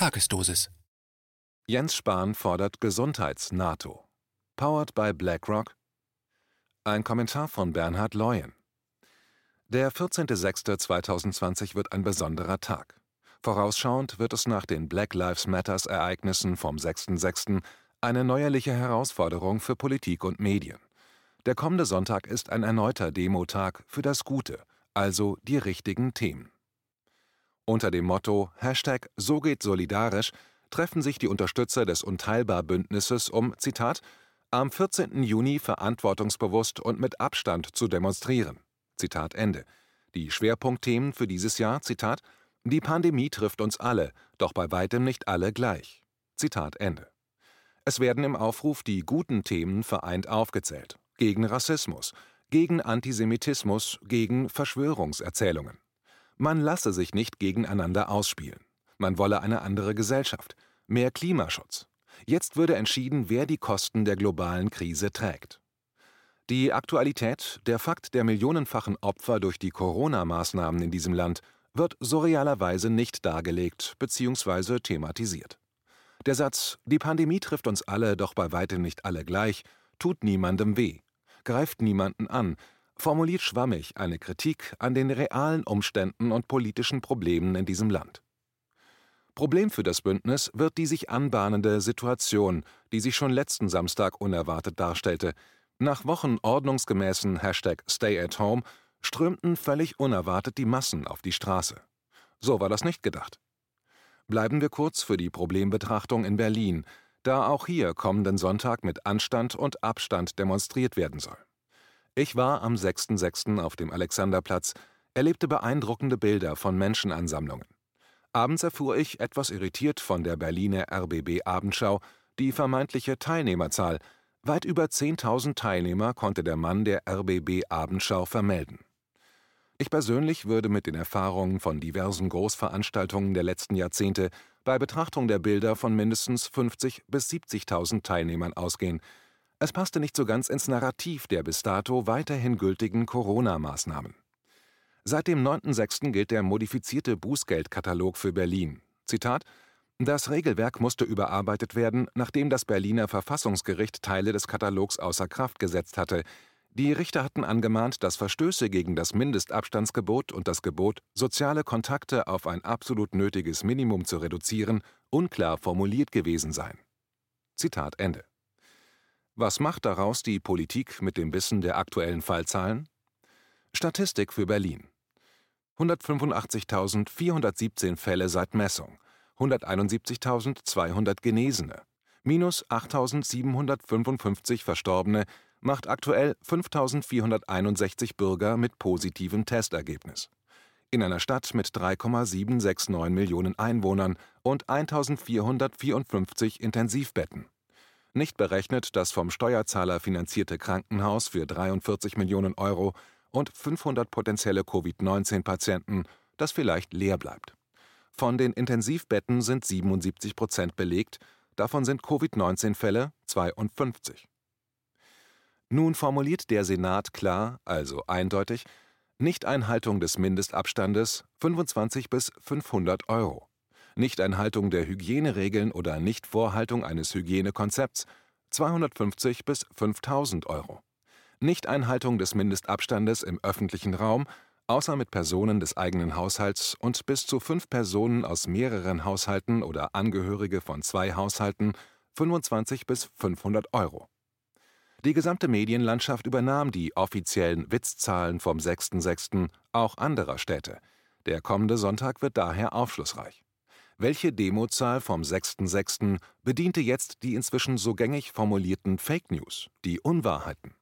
Tagesdosis. Jens Spahn fordert Gesundheits-NATO. Powered by BlackRock. Ein Kommentar von Bernhard Leuen. Der 14.06.2020 wird ein besonderer Tag. Vorausschauend wird es nach den Black Lives Matters Ereignissen vom 6.06. eine neuerliche Herausforderung für Politik und Medien. Der kommende Sonntag ist ein erneuter Demotag für das Gute, also die richtigen Themen. Unter dem Motto Hashtag So geht solidarisch treffen sich die Unterstützer des Unteilbar-Bündnisses, um, Zitat, am 14. Juni verantwortungsbewusst und mit Abstand zu demonstrieren. Zitat Ende. Die Schwerpunktthemen für dieses Jahr, Zitat, die Pandemie trifft uns alle, doch bei weitem nicht alle gleich. Zitat Ende. Es werden im Aufruf die guten Themen vereint aufgezählt. Gegen Rassismus, gegen Antisemitismus, gegen Verschwörungserzählungen. Man lasse sich nicht gegeneinander ausspielen. Man wolle eine andere Gesellschaft, mehr Klimaschutz. Jetzt würde entschieden, wer die Kosten der globalen Krise trägt. Die Aktualität, der Fakt der millionenfachen Opfer durch die Corona-Maßnahmen in diesem Land, wird surrealerweise nicht dargelegt bzw. thematisiert. Der Satz Die Pandemie trifft uns alle, doch bei weitem nicht alle gleich, tut niemandem weh, greift niemanden an, formuliert schwammig eine Kritik an den realen Umständen und politischen Problemen in diesem Land. Problem für das Bündnis wird die sich anbahnende Situation, die sich schon letzten Samstag unerwartet darstellte. Nach Wochen ordnungsgemäßen Hashtag Stay at Home strömten völlig unerwartet die Massen auf die Straße. So war das nicht gedacht. Bleiben wir kurz für die Problembetrachtung in Berlin, da auch hier kommenden Sonntag mit Anstand und Abstand demonstriert werden soll. Ich war am 6.6. auf dem Alexanderplatz, erlebte beeindruckende Bilder von Menschenansammlungen. Abends erfuhr ich, etwas irritiert von der Berliner RBB Abendschau, die vermeintliche Teilnehmerzahl. Weit über 10.000 Teilnehmer konnte der Mann der RBB Abendschau vermelden. Ich persönlich würde mit den Erfahrungen von diversen Großveranstaltungen der letzten Jahrzehnte bei Betrachtung der Bilder von mindestens 50.000 bis 70.000 Teilnehmern ausgehen, es passte nicht so ganz ins Narrativ der bis dato weiterhin gültigen Corona-Maßnahmen. Seit dem 9.6. gilt der modifizierte Bußgeldkatalog für Berlin. Zitat Das Regelwerk musste überarbeitet werden, nachdem das Berliner Verfassungsgericht Teile des Katalogs außer Kraft gesetzt hatte. Die Richter hatten angemahnt, dass Verstöße gegen das Mindestabstandsgebot und das Gebot, soziale Kontakte auf ein absolut nötiges Minimum zu reduzieren, unklar formuliert gewesen seien. Zitat Ende. Was macht daraus die Politik mit dem Wissen der aktuellen Fallzahlen? Statistik für Berlin. 185.417 Fälle seit Messung, 171.200 Genesene, minus 8.755 Verstorbene macht aktuell 5.461 Bürger mit positivem Testergebnis. In einer Stadt mit 3,769 Millionen Einwohnern und 1.454 Intensivbetten nicht berechnet das vom Steuerzahler finanzierte Krankenhaus für 43 Millionen Euro und 500 potenzielle Covid-19-Patienten, das vielleicht leer bleibt. Von den Intensivbetten sind 77 Prozent belegt, davon sind Covid-19-Fälle 52. Nun formuliert der Senat klar, also eindeutig, Nichteinhaltung des Mindestabstandes 25 bis 500 Euro. Nichteinhaltung der Hygieneregeln oder Nichtvorhaltung eines Hygienekonzepts 250 bis 5000 Euro. Nichteinhaltung des Mindestabstandes im öffentlichen Raum, außer mit Personen des eigenen Haushalts und bis zu fünf Personen aus mehreren Haushalten oder Angehörige von zwei Haushalten 25 bis 500 Euro. Die gesamte Medienlandschaft übernahm die offiziellen Witzzahlen vom 6.6. auch anderer Städte. Der kommende Sonntag wird daher aufschlussreich. Welche Demozahl vom 6.6. bediente jetzt die inzwischen so gängig formulierten Fake News, die Unwahrheiten?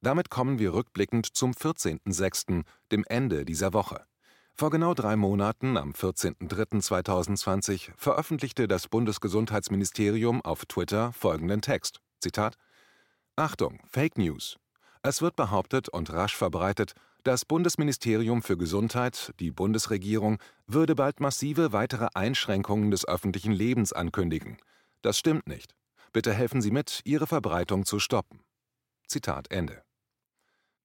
Damit kommen wir rückblickend zum 14.6., dem Ende dieser Woche. Vor genau drei Monaten, am 14.03.2020, veröffentlichte das Bundesgesundheitsministerium auf Twitter folgenden Text: Zitat: Achtung, Fake News. Es wird behauptet und rasch verbreitet, das Bundesministerium für Gesundheit, die Bundesregierung, würde bald massive weitere Einschränkungen des öffentlichen Lebens ankündigen. Das stimmt nicht. Bitte helfen Sie mit, ihre Verbreitung zu stoppen. Zitat Ende.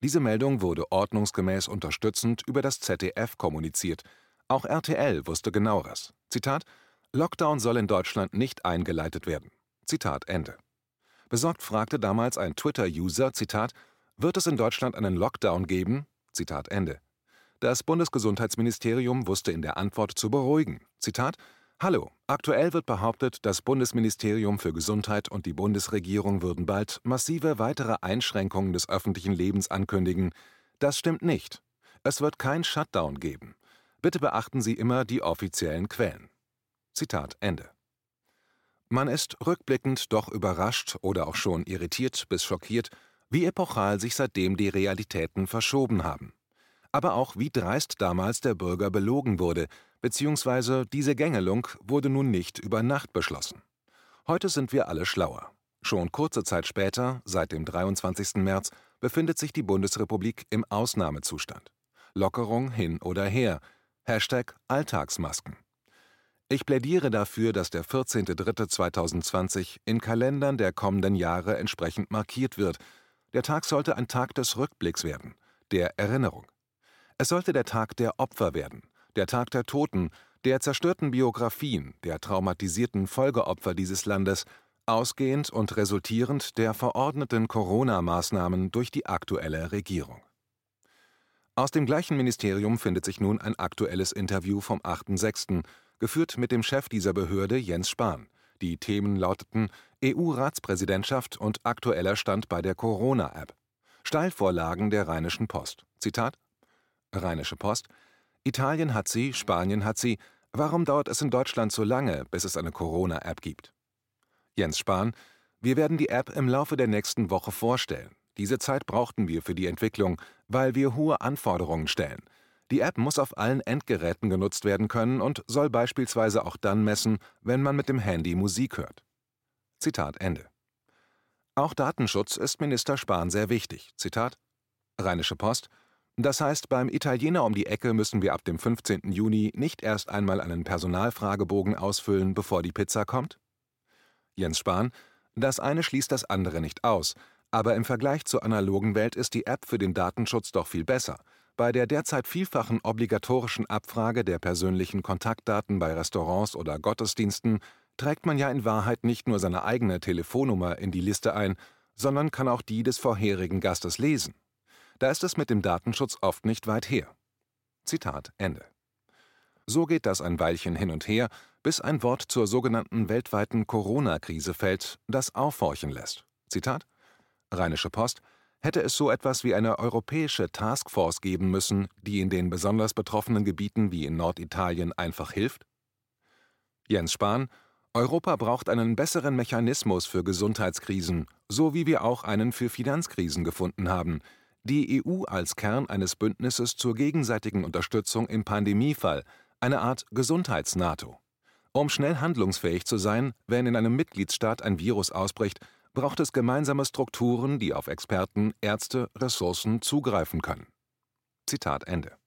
Diese Meldung wurde ordnungsgemäß unterstützend über das ZDF kommuniziert. Auch RTL wusste genaueres. Zitat Lockdown soll in Deutschland nicht eingeleitet werden. Zitat Ende. Besorgt fragte damals ein Twitter-User, Zitat, wird es in Deutschland einen Lockdown geben? Zitat Ende. Das Bundesgesundheitsministerium wusste in der Antwort zu beruhigen. Zitat Hallo, aktuell wird behauptet, das Bundesministerium für Gesundheit und die Bundesregierung würden bald massive weitere Einschränkungen des öffentlichen Lebens ankündigen. Das stimmt nicht. Es wird kein Shutdown geben. Bitte beachten Sie immer die offiziellen Quellen. Zitat Ende. Man ist rückblickend doch überrascht oder auch schon irritiert bis schockiert, wie epochal sich seitdem die Realitäten verschoben haben. Aber auch wie dreist damals der Bürger belogen wurde, beziehungsweise diese Gängelung wurde nun nicht über Nacht beschlossen. Heute sind wir alle schlauer. Schon kurze Zeit später, seit dem 23. März, befindet sich die Bundesrepublik im Ausnahmezustand. Lockerung hin oder her. Hashtag Alltagsmasken. Ich plädiere dafür, dass der 14.03.2020 in Kalendern der kommenden Jahre entsprechend markiert wird. Der Tag sollte ein Tag des Rückblicks werden, der Erinnerung. Es sollte der Tag der Opfer werden, der Tag der Toten, der zerstörten Biografien, der traumatisierten Folgeopfer dieses Landes, ausgehend und resultierend der verordneten Corona-Maßnahmen durch die aktuelle Regierung. Aus dem gleichen Ministerium findet sich nun ein aktuelles Interview vom 8.6., geführt mit dem Chef dieser Behörde Jens Spahn. Die Themen lauteten EU-Ratspräsidentschaft und aktueller Stand bei der Corona-App. Steilvorlagen der Rheinischen Post. Zitat Rheinische Post Italien hat sie, Spanien hat sie, warum dauert es in Deutschland so lange, bis es eine Corona-App gibt? Jens Spahn Wir werden die App im Laufe der nächsten Woche vorstellen. Diese Zeit brauchten wir für die Entwicklung, weil wir hohe Anforderungen stellen. Die App muss auf allen Endgeräten genutzt werden können und soll beispielsweise auch dann messen, wenn man mit dem Handy Musik hört. Zitat Ende. Auch Datenschutz ist Minister Spahn sehr wichtig. Zitat Rheinische Post Das heißt, beim Italiener um die Ecke müssen wir ab dem 15. Juni nicht erst einmal einen Personalfragebogen ausfüllen, bevor die Pizza kommt? Jens Spahn Das eine schließt das andere nicht aus, aber im Vergleich zur analogen Welt ist die App für den Datenschutz doch viel besser – bei der derzeit vielfachen obligatorischen Abfrage der persönlichen Kontaktdaten bei Restaurants oder Gottesdiensten trägt man ja in Wahrheit nicht nur seine eigene Telefonnummer in die Liste ein, sondern kann auch die des vorherigen Gastes lesen. Da ist es mit dem Datenschutz oft nicht weit her. Zitat Ende. So geht das ein Weilchen hin und her, bis ein Wort zur sogenannten weltweiten Corona-Krise fällt, das aufhorchen lässt. Zitat Rheinische Post hätte es so etwas wie eine europäische Taskforce geben müssen, die in den besonders betroffenen Gebieten wie in Norditalien einfach hilft? Jens Spahn Europa braucht einen besseren Mechanismus für Gesundheitskrisen, so wie wir auch einen für Finanzkrisen gefunden haben. Die EU als Kern eines Bündnisses zur gegenseitigen Unterstützung im Pandemiefall, eine Art Gesundheits-NATO. Um schnell handlungsfähig zu sein, wenn in einem Mitgliedsstaat ein Virus ausbricht, braucht es gemeinsame Strukturen, die auf Experten, Ärzte, Ressourcen zugreifen können. Zitat Ende.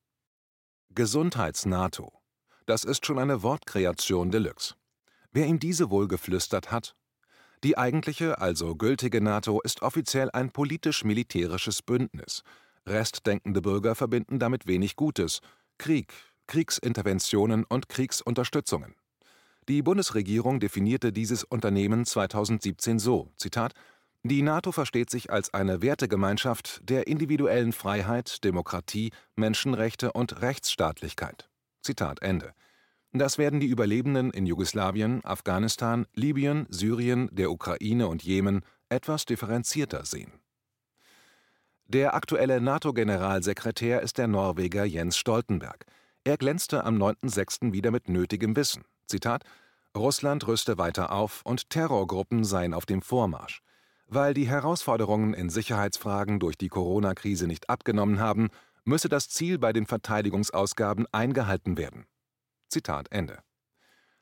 Gesundheits-NATO. Das ist schon eine Wortkreation Deluxe. Wer ihm diese wohl geflüstert hat? Die eigentliche, also gültige NATO ist offiziell ein politisch-militärisches Bündnis. Restdenkende Bürger verbinden damit wenig Gutes: Krieg, Kriegsinterventionen und Kriegsunterstützungen. Die Bundesregierung definierte dieses Unternehmen 2017 so: Zitat, Die NATO versteht sich als eine Wertegemeinschaft der individuellen Freiheit, Demokratie, Menschenrechte und Rechtsstaatlichkeit. Zitat Ende. Das werden die Überlebenden in Jugoslawien, Afghanistan, Libyen, Syrien, der Ukraine und Jemen etwas differenzierter sehen. Der aktuelle NATO-Generalsekretär ist der Norweger Jens Stoltenberg. Er glänzte am 9.6. wieder mit nötigem Wissen. Zitat: Russland rüste weiter auf und Terrorgruppen seien auf dem Vormarsch. Weil die Herausforderungen in Sicherheitsfragen durch die Corona-Krise nicht abgenommen haben, müsse das Ziel bei den Verteidigungsausgaben eingehalten werden. Zitat Ende.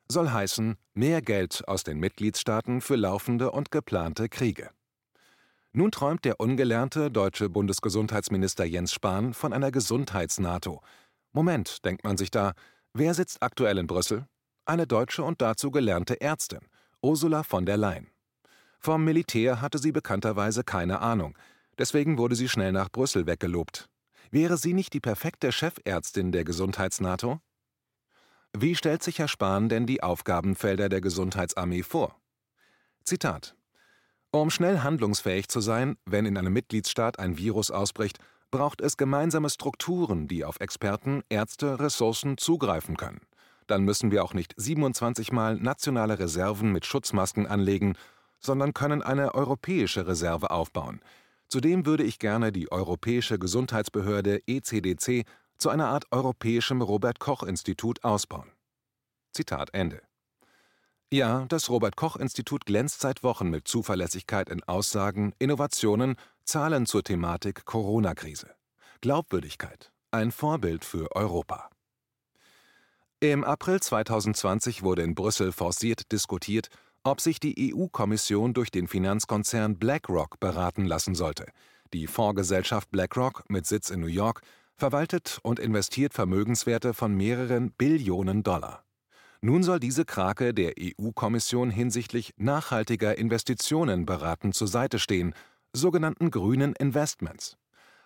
Soll heißen, mehr Geld aus den Mitgliedstaaten für laufende und geplante Kriege. Nun träumt der ungelernte deutsche Bundesgesundheitsminister Jens Spahn von einer Gesundheits-NATO. Moment, denkt man sich da, wer sitzt aktuell in Brüssel? Eine deutsche und dazu gelernte Ärztin, Ursula von der Leyen. Vom Militär hatte sie bekannterweise keine Ahnung, deswegen wurde sie schnell nach Brüssel weggelobt. Wäre sie nicht die perfekte Chefärztin der Gesundheits-NATO? Wie stellt sich Herr Spahn denn die Aufgabenfelder der Gesundheitsarmee vor? Zitat Um schnell handlungsfähig zu sein, wenn in einem Mitgliedsstaat ein Virus ausbricht, braucht es gemeinsame Strukturen, die auf Experten, Ärzte, Ressourcen zugreifen können. Dann müssen wir auch nicht 27 Mal nationale Reserven mit Schutzmasken anlegen, sondern können eine europäische Reserve aufbauen. Zudem würde ich gerne die Europäische Gesundheitsbehörde ECDC zu einer Art europäischem Robert Koch Institut ausbauen. Zitat Ende. Ja, das Robert Koch Institut glänzt seit Wochen mit Zuverlässigkeit in Aussagen, Innovationen, Zahlen zur Thematik Corona-Krise. Glaubwürdigkeit, ein Vorbild für Europa. Im April 2020 wurde in Brüssel forciert diskutiert, ob sich die EU-Kommission durch den Finanzkonzern BlackRock beraten lassen sollte. Die Fondsgesellschaft BlackRock mit Sitz in New York verwaltet und investiert Vermögenswerte von mehreren Billionen Dollar. Nun soll diese Krake der EU-Kommission hinsichtlich nachhaltiger Investitionen beratend zur Seite stehen, sogenannten grünen Investments.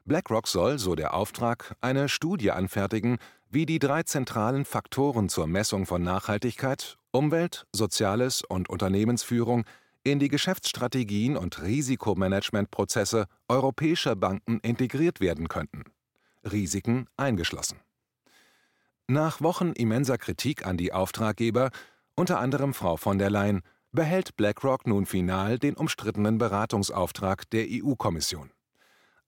BlackRock soll, so der Auftrag, eine Studie anfertigen, wie die drei zentralen Faktoren zur Messung von Nachhaltigkeit Umwelt, Soziales und Unternehmensführung in die Geschäftsstrategien und Risikomanagementprozesse europäischer Banken integriert werden könnten. Risiken eingeschlossen. Nach Wochen immenser Kritik an die Auftraggeber, unter anderem Frau von der Leyen, behält BlackRock nun final den umstrittenen Beratungsauftrag der EU-Kommission.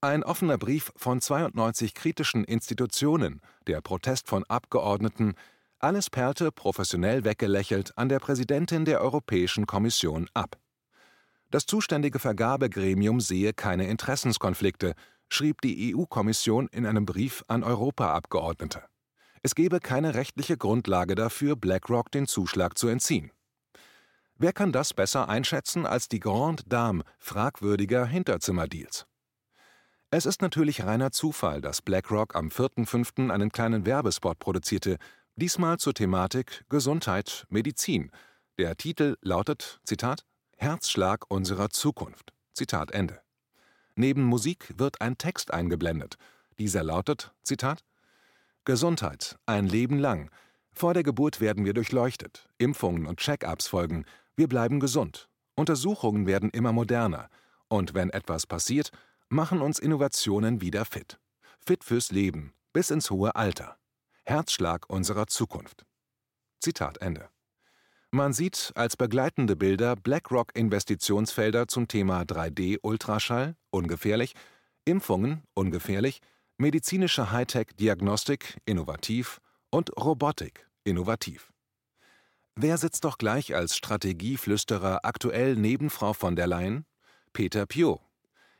Ein offener Brief von 92 kritischen Institutionen, der Protest von Abgeordneten, alles perlte professionell weggelächelt an der Präsidentin der Europäischen Kommission ab. Das zuständige Vergabegremium sehe keine Interessenskonflikte, schrieb die EU-Kommission in einem Brief an Europaabgeordnete. Es gebe keine rechtliche Grundlage dafür, BlackRock den Zuschlag zu entziehen. Wer kann das besser einschätzen als die Grande Dame fragwürdiger Hinterzimmerdeals? Es ist natürlich reiner Zufall, dass BlackRock am 4.5. einen kleinen Werbespot produzierte, diesmal zur Thematik Gesundheit, Medizin. Der Titel lautet, Zitat, Herzschlag unserer Zukunft. Zitat Ende. Neben Musik wird ein Text eingeblendet. Dieser lautet, Zitat, Gesundheit, ein Leben lang. Vor der Geburt werden wir durchleuchtet. Impfungen und Check-ups folgen. Wir bleiben gesund. Untersuchungen werden immer moderner. Und wenn etwas passiert, machen uns Innovationen wieder fit. Fit fürs Leben, bis ins hohe Alter. Herzschlag unserer Zukunft. Zitat Ende. Man sieht als begleitende Bilder BlackRock-Investitionsfelder zum Thema 3D-Ultraschall, ungefährlich, Impfungen, ungefährlich, medizinische Hightech-Diagnostik, innovativ und Robotik, innovativ. Wer sitzt doch gleich als Strategieflüsterer aktuell neben Frau von der Leyen? Peter Piot.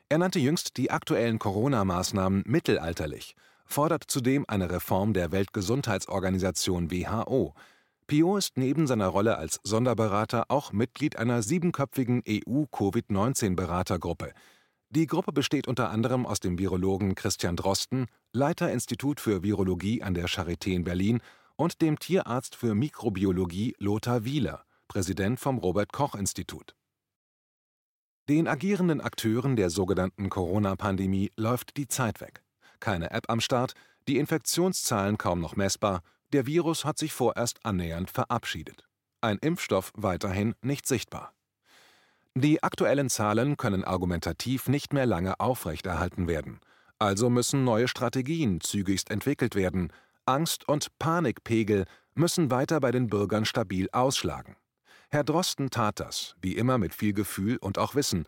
Er nannte jüngst die aktuellen Corona-Maßnahmen mittelalterlich, fordert zudem eine Reform der Weltgesundheitsorganisation WHO. Piot ist neben seiner Rolle als Sonderberater auch Mitglied einer siebenköpfigen EU-Covid-19-Beratergruppe. Die Gruppe besteht unter anderem aus dem Virologen Christian Drosten, Leiter Institut für Virologie an der Charité in Berlin und dem Tierarzt für Mikrobiologie Lothar Wieler, Präsident vom Robert Koch Institut. Den agierenden Akteuren der sogenannten Corona-Pandemie läuft die Zeit weg. Keine App am Start, die Infektionszahlen kaum noch messbar, der Virus hat sich vorerst annähernd verabschiedet. Ein Impfstoff weiterhin nicht sichtbar. Die aktuellen Zahlen können argumentativ nicht mehr lange aufrechterhalten werden. Also müssen neue Strategien zügigst entwickelt werden, Angst- und Panikpegel müssen weiter bei den Bürgern stabil ausschlagen. Herr Drosten tat das, wie immer mit viel Gefühl und auch Wissen.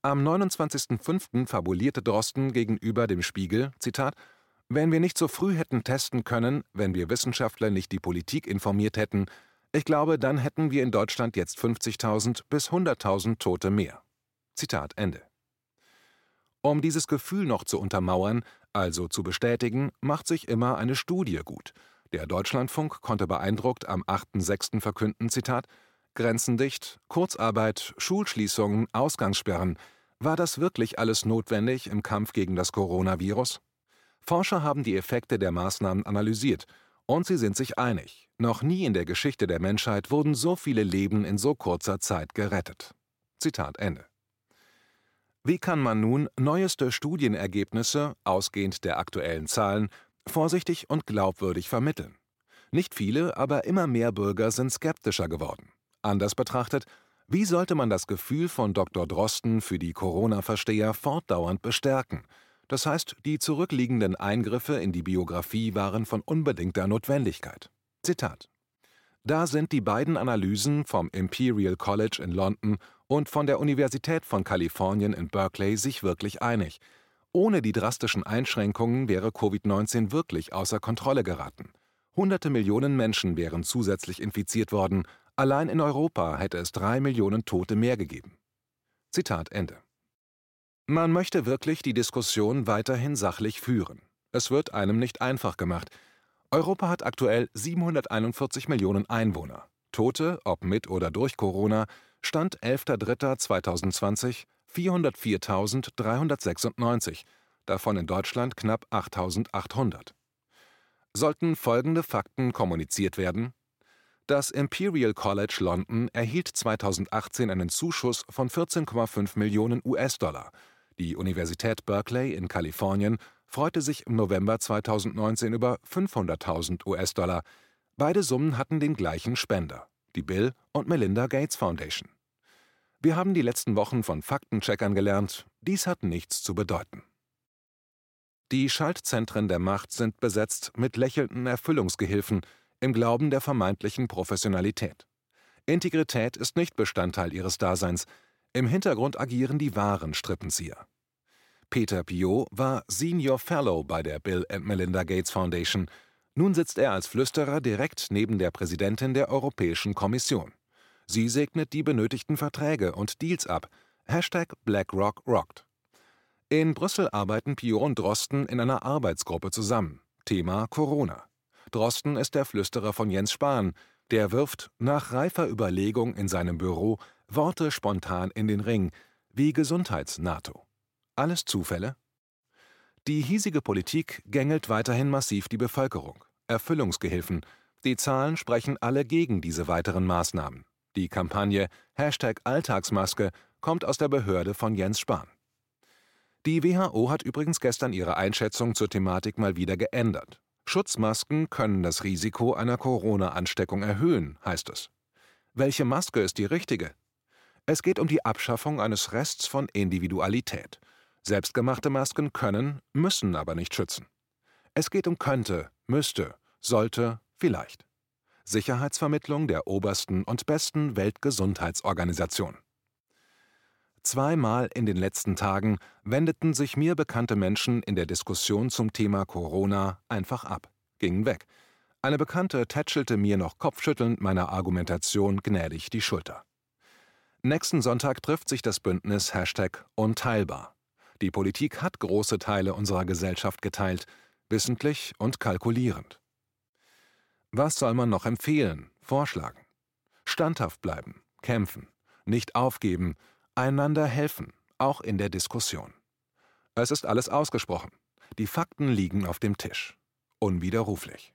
Am 29.05. fabulierte Drosten gegenüber dem Spiegel, Zitat, wenn wir nicht so früh hätten testen können, wenn wir Wissenschaftler nicht die Politik informiert hätten, ich glaube, dann hätten wir in Deutschland jetzt 50.000 bis 100.000 Tote mehr. Zitat Ende. Um dieses Gefühl noch zu untermauern, also zu bestätigen, macht sich immer eine Studie gut. Der Deutschlandfunk konnte beeindruckt am 8.6. verkünden, Zitat, Grenzen dicht, Kurzarbeit, Schulschließungen, Ausgangssperren. War das wirklich alles notwendig im Kampf gegen das Coronavirus? Forscher haben die Effekte der Maßnahmen analysiert und sie sind sich einig. Noch nie in der Geschichte der Menschheit wurden so viele Leben in so kurzer Zeit gerettet. Zitat Ende. Wie kann man nun neueste Studienergebnisse, ausgehend der aktuellen Zahlen, vorsichtig und glaubwürdig vermitteln? Nicht viele, aber immer mehr Bürger sind skeptischer geworden. Anders betrachtet, wie sollte man das Gefühl von Dr. Drosten für die Corona-Versteher fortdauernd bestärken? Das heißt, die zurückliegenden Eingriffe in die Biografie waren von unbedingter Notwendigkeit. Zitat da sind die beiden Analysen vom Imperial College in London und von der Universität von Kalifornien in Berkeley sich wirklich einig. Ohne die drastischen Einschränkungen wäre Covid-19 wirklich außer Kontrolle geraten. Hunderte Millionen Menschen wären zusätzlich infiziert worden, allein in Europa hätte es drei Millionen Tote mehr gegeben. Zitat Ende. Man möchte wirklich die Diskussion weiterhin sachlich führen. Es wird einem nicht einfach gemacht, Europa hat aktuell 741 Millionen Einwohner. Tote, ob mit oder durch Corona, Stand 11.03.2020 404.396, davon in Deutschland knapp 8.800. Sollten folgende Fakten kommuniziert werden? Das Imperial College London erhielt 2018 einen Zuschuss von 14,5 Millionen US-Dollar, die Universität Berkeley in Kalifornien freute sich im November 2019 über 500.000 US-Dollar. Beide Summen hatten den gleichen Spender, die Bill und Melinda Gates Foundation. Wir haben die letzten Wochen von Faktencheckern gelernt, dies hat nichts zu bedeuten. Die Schaltzentren der Macht sind besetzt mit lächelnden Erfüllungsgehilfen im Glauben der vermeintlichen Professionalität. Integrität ist nicht Bestandteil ihres Daseins, im Hintergrund agieren die wahren Strippenzieher. Peter Piot war Senior Fellow bei der Bill and Melinda Gates Foundation. Nun sitzt er als Flüsterer direkt neben der Präsidentin der Europäischen Kommission. Sie segnet die benötigten Verträge und Deals ab. Hashtag BlackRock rockt. In Brüssel arbeiten Piot und Drosten in einer Arbeitsgruppe zusammen. Thema Corona. Drosten ist der Flüsterer von Jens Spahn. Der wirft nach reifer Überlegung in seinem Büro Worte spontan in den Ring, wie Gesundheits-NATO. Alles Zufälle? Die hiesige Politik gängelt weiterhin massiv die Bevölkerung. Erfüllungsgehilfen. Die Zahlen sprechen alle gegen diese weiteren Maßnahmen. Die Kampagne Hashtag Alltagsmaske kommt aus der Behörde von Jens Spahn. Die WHO hat übrigens gestern ihre Einschätzung zur Thematik mal wieder geändert. Schutzmasken können das Risiko einer Corona-Ansteckung erhöhen, heißt es. Welche Maske ist die richtige? Es geht um die Abschaffung eines Rests von Individualität. Selbstgemachte Masken können, müssen aber nicht schützen. Es geht um könnte, müsste, sollte, vielleicht. Sicherheitsvermittlung der obersten und besten Weltgesundheitsorganisation. Zweimal in den letzten Tagen wendeten sich mir bekannte Menschen in der Diskussion zum Thema Corona einfach ab, gingen weg. Eine Bekannte tätschelte mir noch kopfschüttelnd meiner Argumentation gnädig die Schulter. Nächsten Sonntag trifft sich das Bündnis Hashtag Unteilbar. Die Politik hat große Teile unserer Gesellschaft geteilt, wissentlich und kalkulierend. Was soll man noch empfehlen, vorschlagen? Standhaft bleiben, kämpfen, nicht aufgeben, einander helfen, auch in der Diskussion. Es ist alles ausgesprochen. Die Fakten liegen auf dem Tisch. Unwiderruflich.